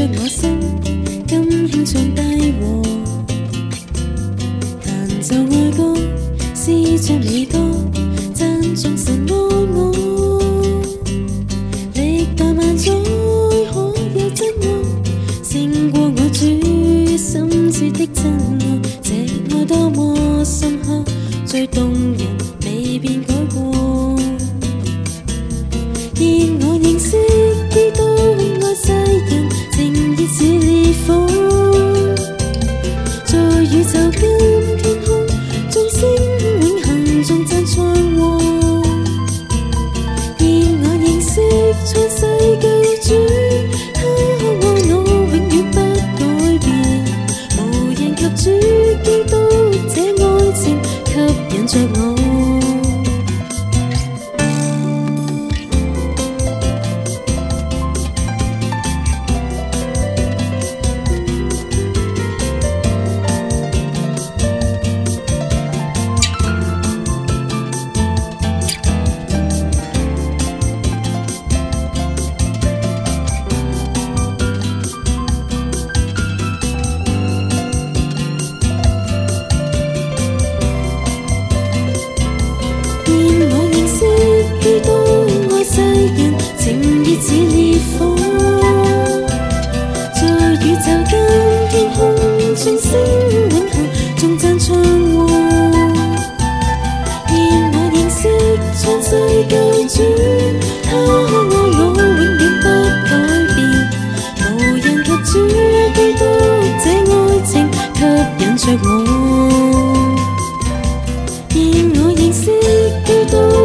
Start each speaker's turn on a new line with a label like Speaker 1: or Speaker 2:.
Speaker 1: 着我心今天唱低和。弹奏爱歌试着你歌赞颂神爱我？历代万载可有真爱胜过我主心切的真爱。这爱多么深刻最动人未变改过。现我认识世人，情熱似烈火。着我。让我认识几多